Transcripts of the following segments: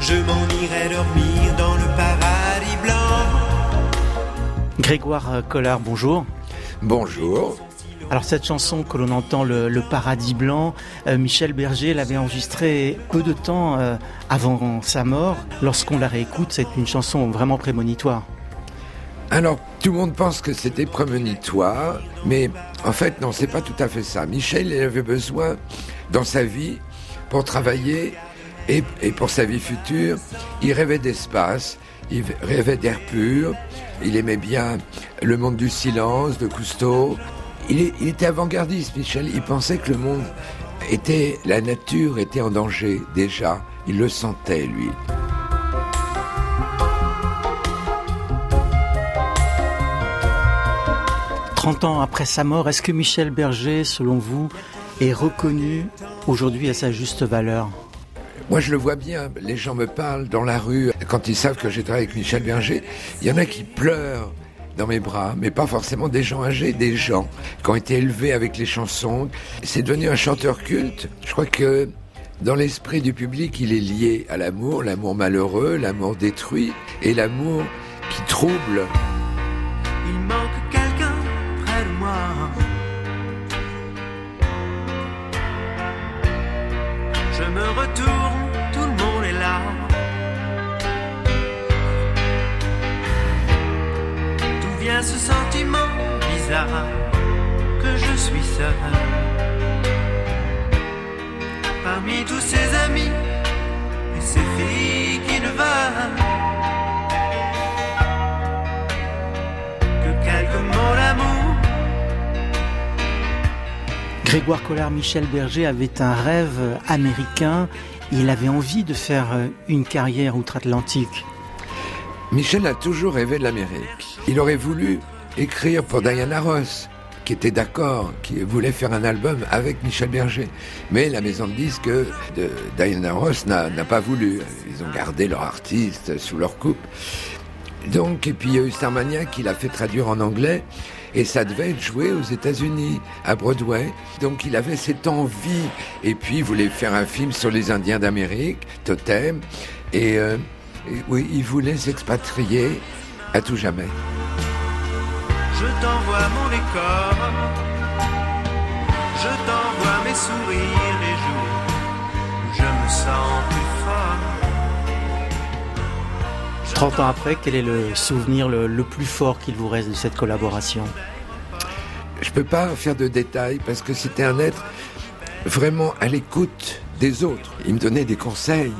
je m'en irai dormir dans le paradis blanc. Grégoire Collard, bonjour. Bonjour. Alors cette chanson que l'on entend, le, Paradis Blanc, euh, Michel Berger l'avait enregistrée peu de temps euh, avant sa mort. Lorsqu'on la réécoute, c'est une chanson vraiment prémonitoire. Alors, tout le monde pense que c'était prémonitoire, mais en fait, non, c'est pas tout à fait ça. Michel, il avait besoin, dans sa vie, pour travailler et, pour sa vie future, il rêvait d'espace, il rêvait d'air pur, il aimait bien le monde du silence de Cousteau, il, était avant-gardiste, Michel. Il pensait que le monde était, la nature était en danger déjà. Il le sentait, lui. Trente ans après sa mort, est-ce que Michel Berger, selon vous, est reconnu aujourd'hui à sa juste valeur? Moi, je le vois bien. Les gens me parlent dans la rue quand ils savent que j'ai travaillé avec Michel Berger. Il y en a qui pleurent dans mes bras, mais pas forcément des gens âgés, des gens qui ont été élevés avec les chansons. C'est devenu un chanteur culte. Je crois que dans l'esprit du public, il est lié à l'amour, l'amour malheureux, l'amour détruit et l'amour qui trouble. Il manque quelqu'un près de moi. Je me retourne, là. vient ce sentiment bizarre que je suis seul. Parmi tous ces amis et ces filles qui ne veulent Grégoire Collard, Michel Berger avait un rêve américain. Il avait envie de faire une carrière outre-Atlantique. Michel a toujours rêvé de l'Amérique. Il aurait voulu écrire pour Diana Ross, qui était d'accord, qui voulait faire un album avec Michel Berger. Mais la maison de disques de Diana Ross n'a pas voulu. Ils ont gardé leur artiste sous leur coupe. Donc, et puis il y a eu Starmania qui l'a fait traduire en anglais. Et ça devait être joué aux États-Unis, à Broadway. Donc il avait cette envie. Et puis il voulait faire un film sur les Indiens d'Amérique, Totem. Et euh, oui, il voulait s'expatrier à tout jamais. Je t'envoie mon décor, je t'envoie mes sourires les jours je me sens plus fort. 30 ans après, quel est le souvenir le, plus fort qu'il vous reste de cette collaboration? Je ne peux pas faire de détails parce que c'était un être vraiment à l'écoute des autres. Il me donnait des conseils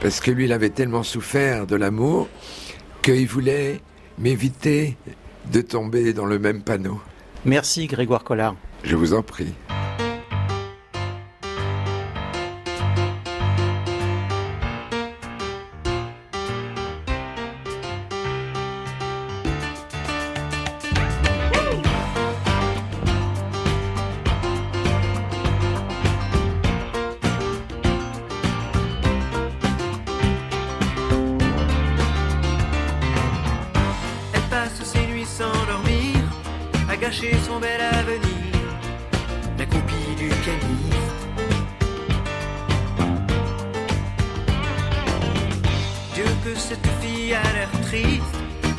parce que lui, il avait tellement souffert de l'amour qu'il voulait m'éviter de tomber dans le même panneau. Merci Grégoire Collard. Je vous en prie. Son bel avenir, la copie du calife. Dieu que cette fille a l'air triste,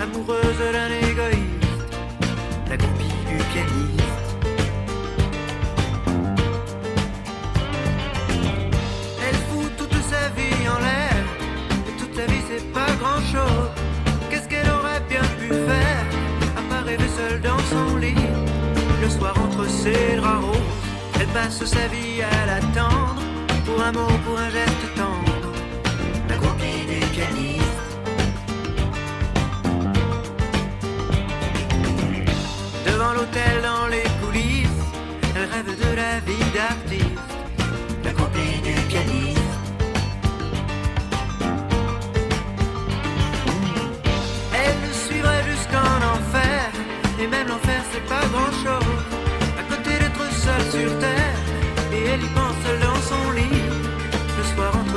amoureuse d'un égoïste, la copie du calife. Passe sa vie à l'attendre, pour un mot, pour un geste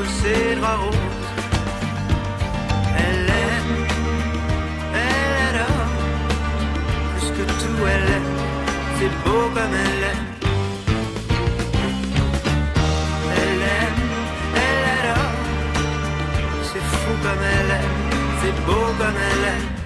entre ses draps roses. Elle aime, elle adore, plus que tout elle aime, c'est beau comme elle aime. Elle aime, elle adore, c'est comme elle est, c'est beau comme elle est.